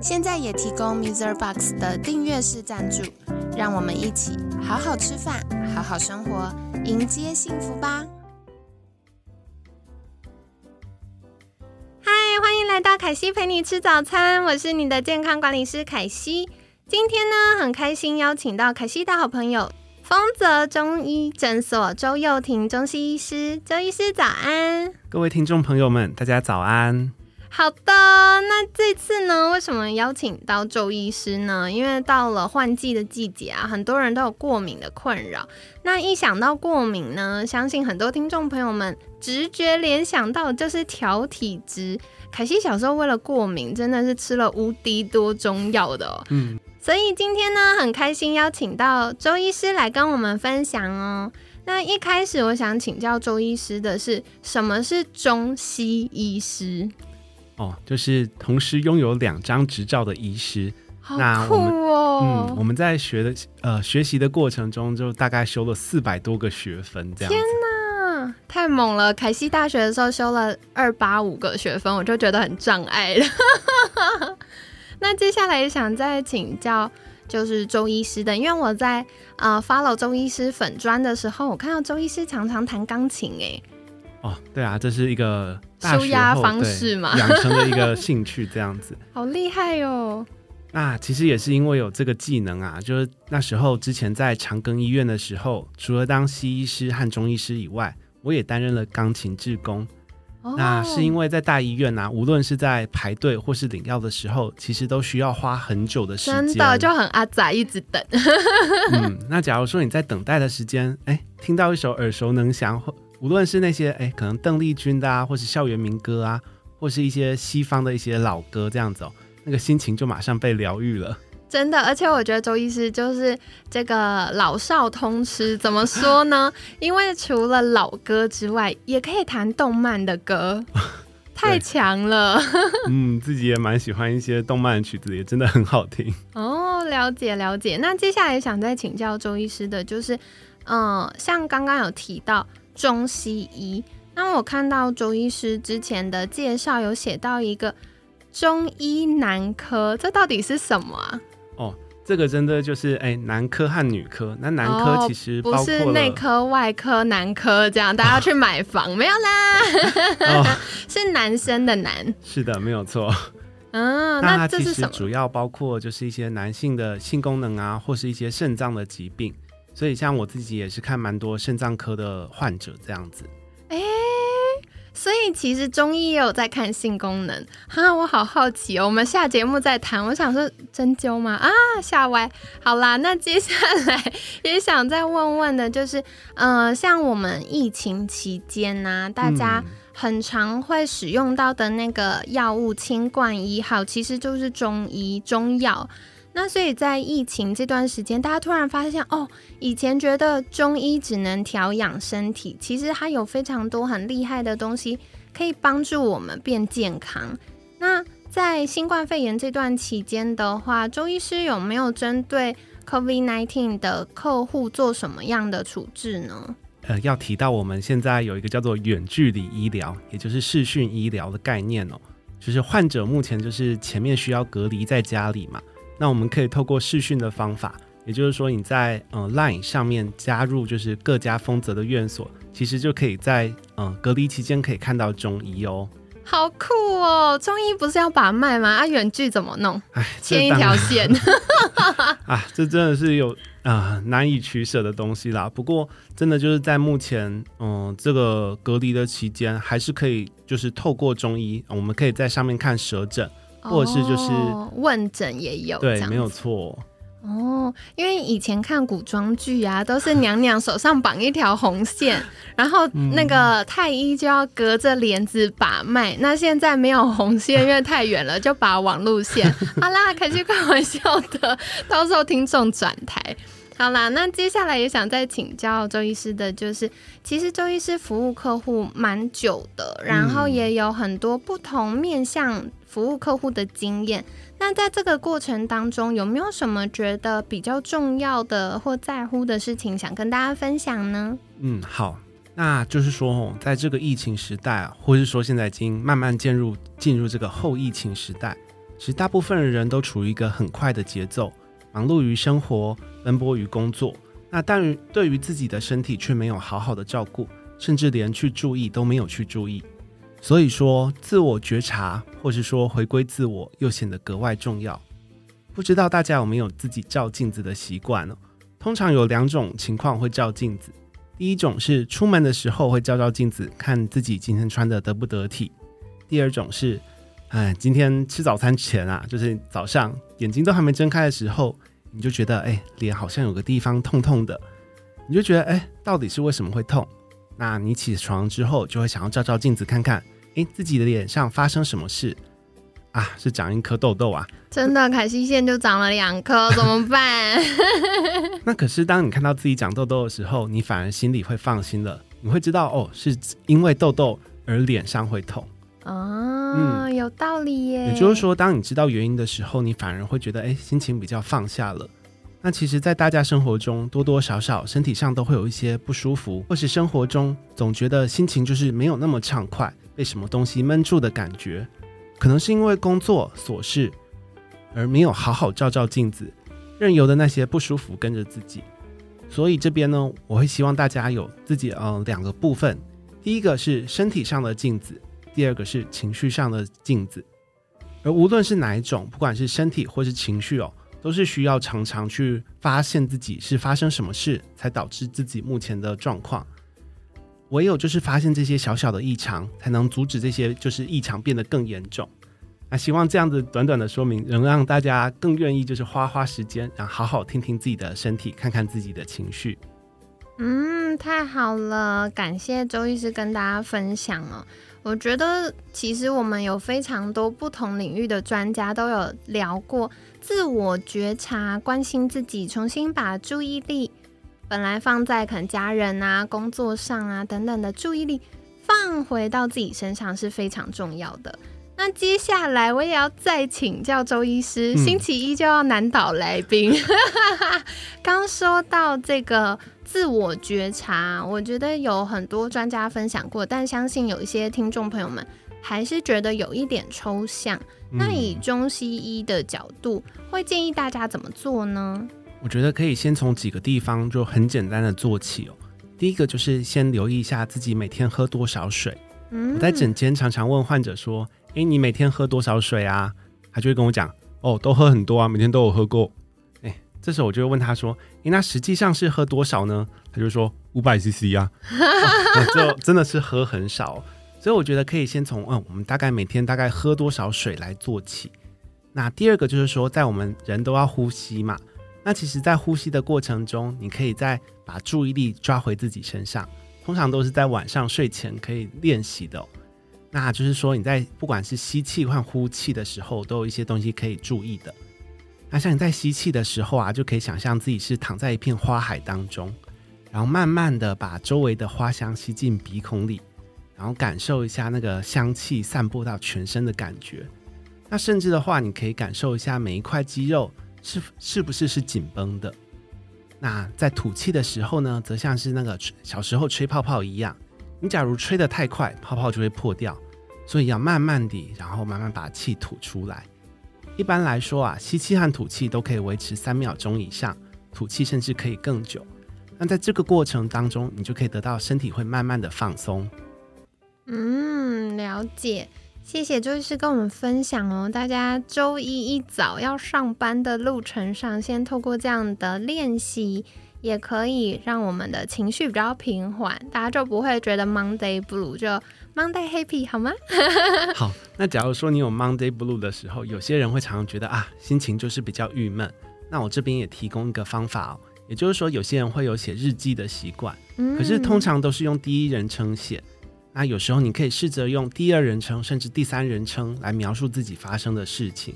现在也提供 Mr. Box 的订阅式赞助，让我们一起好好吃饭，好好生活，迎接幸福吧！嗨，欢迎来到凯西陪你吃早餐，我是你的健康管理师凯西。今天呢，很开心邀请到凯西的好朋友丰泽中医诊所周佑婷中西医师，周医师早安！各位听众朋友们，大家早安！好的，那这次呢，为什么邀请到周医师呢？因为到了换季的季节啊，很多人都有过敏的困扰。那一想到过敏呢，相信很多听众朋友们直觉联想到就是调体质。凯西小时候为了过敏，真的是吃了无敌多中药的哦。嗯，所以今天呢，很开心邀请到周医师来跟我们分享哦。那一开始我想请教周医师的是，什么是中西医师？哦，就是同时拥有两张执照的医师，好酷哦！嗯，我们在学的呃学习的过程中，就大概修了四百多个学分，这样。天哪，太猛了！凯西大学的时候修了二八五个学分，我就觉得很障碍了。那接下来也想再请教，就是周医师的，因为我在呃 follow 周医师粉砖的时候，我看到周医师常常弹钢琴，哎。哦，对啊，这是一个舒压方式嘛，养成了一个兴趣，这样子，好厉害哦。那其实也是因为有这个技能啊，就是那时候之前在长庚医院的时候，除了当西医师和中医师以外，我也担任了钢琴志工。那是因为在大医院啊，无论是在排队或是领药的时候，其实都需要花很久的时间，真的就很阿仔，一直等。嗯，那假如说你在等待的时间，哎，听到一首耳熟能详或无论是那些哎，可能邓丽君的啊，或是校园民歌啊，或是一些西方的一些老歌，这样子哦，那个心情就马上被疗愈了。真的，而且我觉得周医师就是这个老少通吃。怎么说呢？因为除了老歌之外，也可以弹动漫的歌，太强了。嗯，自己也蛮喜欢一些动漫的曲子，也真的很好听。哦，了解了解。那接下来想再请教周医师的，就是嗯，像刚刚有提到。中西医，那我看到周医师之前的介绍有写到一个中医男科，这到底是什么啊？哦，这个真的就是哎，男科和女科。那男科其实不是内科、外科、男科这样，大家去买房没有啦？是男生的男，是的，没有错。嗯，那这是什么？主要包括就是一些男性的性功能啊，或是一些肾脏的疾病。所以，像我自己也是看蛮多肾脏科的患者这样子。哎，所以其实中医也有在看性功能哈，我好好奇哦。我们下节目再谈。我想说针灸吗？啊，吓歪。好啦，那接下来也想再问问的，就是，嗯，像我们疫情期间呢，大家很常会使用到的那个药物清冠一号，其实就是中医中药。那所以在疫情这段时间，大家突然发现哦，以前觉得中医只能调养身体，其实它有非常多很厉害的东西可以帮助我们变健康。那在新冠肺炎这段期间的话，周医师有没有针对 COVID-19 的客户做什么样的处置呢？呃，要提到我们现在有一个叫做远距离医疗，也就是视讯医疗的概念哦，就是患者目前就是前面需要隔离在家里嘛。那我们可以透过视讯的方法，也就是说你在嗯 Line 上面加入就是各家丰泽的院所，其实就可以在嗯隔离期间可以看到中医哦。好酷哦！中医不是要把脉吗？啊，远距怎么弄？哎，牵一条线。啊，这真的是有啊难以取舍的东西啦。不过真的就是在目前嗯这个隔离的期间，还是可以就是透过中医，我们可以在上面看舌诊。或者是就是问诊也有，对，没有错。哦，因为以前看古装剧啊，都是娘娘手上绑一条红线，然后那个太医就要隔着帘子把脉。那现在没有红线，因为太远了，就把网路线。好啦，开始开玩笑的，到时候听众转台。好啦，那接下来也想再请教周医师的，就是其实周医师服务客户蛮久的，然后也有很多不同面向服务客户的经验。那在这个过程当中，有没有什么觉得比较重要的或在乎的事情，想跟大家分享呢？嗯，好，那就是说，在这个疫情时代啊，或是说现在已经慢慢进入进入这个后疫情时代，其实大部分的人都处于一个很快的节奏，忙碌于生活。奔波于工作，那但于对于自己的身体却没有好好的照顾，甚至连去注意都没有去注意。所以说，自我觉察或是说回归自我，又显得格外重要。不知道大家有没有自己照镜子的习惯呢？通常有两种情况会照镜子，第一种是出门的时候会照照镜子，看自己今天穿的得不得体；第二种是，哎，今天吃早餐前啊，就是早上眼睛都还没睁开的时候。你就觉得哎，脸好像有个地方痛痛的，你就觉得哎，到底是为什么会痛？那你起床之后就会想要照照镜子看看，哎，自己的脸上发生什么事啊？是长一颗痘痘啊？真的，凯西线就长了两颗，怎么办？那可是当你看到自己长痘痘的时候，你反而心里会放心了，你会知道哦，是因为痘痘而脸上会痛。哦，有道理耶。也就是说，当你知道原因的时候，你反而会觉得，哎，心情比较放下了。那其实，在大家生活中，多多少少身体上都会有一些不舒服，或是生活中总觉得心情就是没有那么畅快，被什么东西闷住的感觉。可能是因为工作琐事，而没有好好照照镜子，任由的那些不舒服跟着自己。所以这边呢，我会希望大家有自己呃两个部分，第一个是身体上的镜子。第二个是情绪上的镜子，而无论是哪一种，不管是身体或是情绪哦，都是需要常常去发现自己是发生什么事才导致自己目前的状况。唯有就是发现这些小小的异常，才能阻止这些就是异常变得更严重。那希望这样子短短的说明，能让大家更愿意就是花花时间，然后好好听听自己的身体，看看自己的情绪。嗯，太好了，感谢周医师跟大家分享哦。我觉得其实我们有非常多不同领域的专家都有聊过自我觉察、关心自己，重新把注意力本来放在可能家人啊、工作上啊等等的注意力放回到自己身上是非常重要的。那接下来我也要再请教周医师，星期一就要难倒来宾。刚说到这个。自我觉察，我觉得有很多专家分享过，但相信有一些听众朋友们还是觉得有一点抽象。那以中西医的角度，会建议大家怎么做呢？我觉得可以先从几个地方就很简单的做起哦。第一个就是先留意一下自己每天喝多少水。我在诊间常常问患者说：“诶，你每天喝多少水啊？”他就会跟我讲：“哦，都喝很多啊，每天都有喝过。”这时候我就会问他说：“诶，那实际上是喝多少呢？”他就说：“五百 CC 啊，就真的是喝很少。”所以我觉得可以先从嗯，我们大概每天大概喝多少水来做起。那第二个就是说，在我们人都要呼吸嘛，那其实，在呼吸的过程中，你可以再把注意力抓回自己身上。通常都是在晚上睡前可以练习的。那就是说，你在不管是吸气或呼气的时候，都有一些东西可以注意的。那像你在吸气的时候啊，就可以想象自己是躺在一片花海当中，然后慢慢的把周围的花香吸进鼻孔里，然后感受一下那个香气散播到全身的感觉。那甚至的话，你可以感受一下每一块肌肉是是不是是紧绷的。那在吐气的时候呢，则像是那个小时候吹泡泡一样，你假如吹得太快，泡泡就会破掉，所以要慢慢地，然后慢慢把气吐出来。一般来说啊，吸气和吐气都可以维持三秒钟以上，吐气甚至可以更久。那在这个过程当中，你就可以得到身体会慢慢的放松。嗯，了解，谢谢周医师跟我们分享哦。大家周一一早要上班的路程上，先透过这样的练习。也可以让我们的情绪比较平缓，大家就不会觉得 Monday Blue，就 Monday Happy 好吗？好，那假如说你有 Monday Blue 的时候，有些人会常常觉得啊，心情就是比较郁闷。那我这边也提供一个方法哦，也就是说，有些人会有写日记的习惯，嗯可是通常都是用第一人称写。那有时候你可以试着用第二人称甚至第三人称来描述自己发生的事情。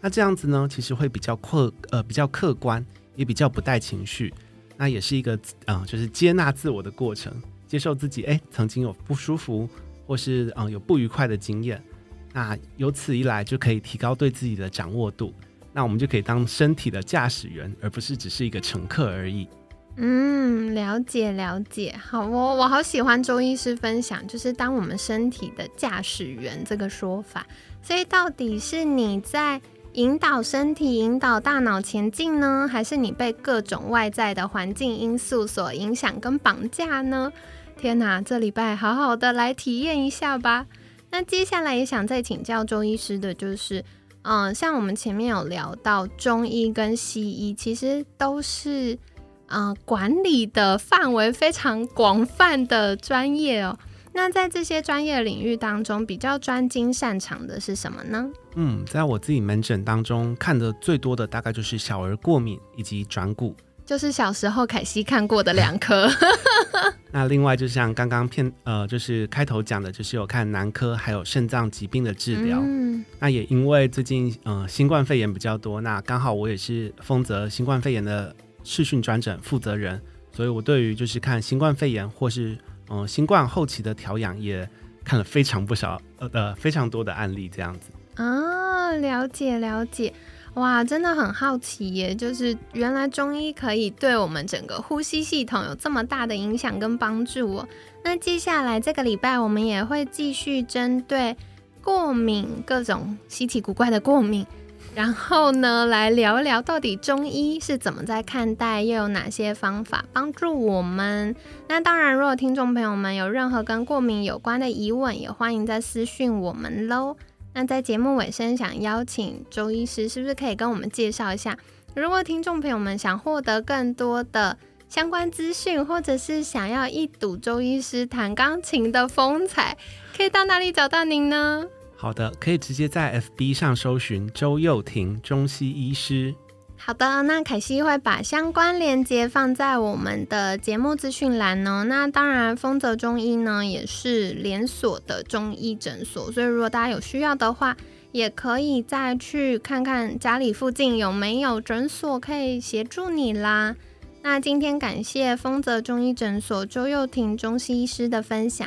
那这样子呢，其实会比较客呃比较客观，也比较不带情绪。那也是一个嗯、就是接纳自我的过程，接受自己哎曾经有不舒服或是嗯、有不愉快的经验。那由此一来，就可以提高对自己的掌握度。那我们就可以当身体的驾驶员，而不是只是一个乘客而已。嗯，了解了解，好哦，我好喜欢周医师分享，就是当我们身体的驾驶员这个说法。所以到底是你在引导身体、引导大脑前进呢，还是你被各种外在的环境因素所影响跟绑架呢？天哪，这礼拜好好的来体验一下吧。那接下来也想再请教周医师的就是，嗯，像我们前面有聊到中医跟西医，其实都是。呃，管理的范围非常广泛的专业哦。那在这些专业领域当中，比较专精擅长的是什么呢？嗯，在我自己门诊当中看的最多的大概就是小儿过敏以及转骨。就是小时候凯西看过的两科。那另外就像刚刚片呃，就是开头讲的，就是有看男科还有肾脏疾病的治疗。嗯，那也因为最近呃新冠肺炎比较多，那刚好我也是丰泽新冠肺炎的视讯转诊负责人，所以我对于就是看新冠肺炎或是嗯、新冠后期的调养也看了非常不少呃呃非常多的案例这样子。啊，了解了解。哇，真的很好奇耶！就是原来中医可以对我们整个呼吸系统有这么大的影响跟帮助哦。那接下来这个礼拜，我们也会继续针对过敏各种稀奇古怪的过敏，然后呢，来聊一聊到底中医是怎么在看待，又有哪些方法帮助我们。那当然，如果听众朋友们有任何跟过敏有关的疑问，也欢迎在私讯我们喽。那在节目尾声，想邀请周医师，是不是可以跟我们介绍一下？如果听众朋友们想获得更多的相关资讯，或者是想要一睹周医师弹钢琴的风采，可以到哪里找到您呢？好的，可以直接在 FB 上搜寻周佑廷中西医师。好的，那凯西会把相关链接放在我们的节目资讯栏哦。那当然，丰泽中医呢也是连锁的中医诊所，所以如果大家有需要的话，也可以再去看看家里附近有没有诊所可以协助你啦。那今天感谢丰泽中医诊所周佑廷中西医师的分享，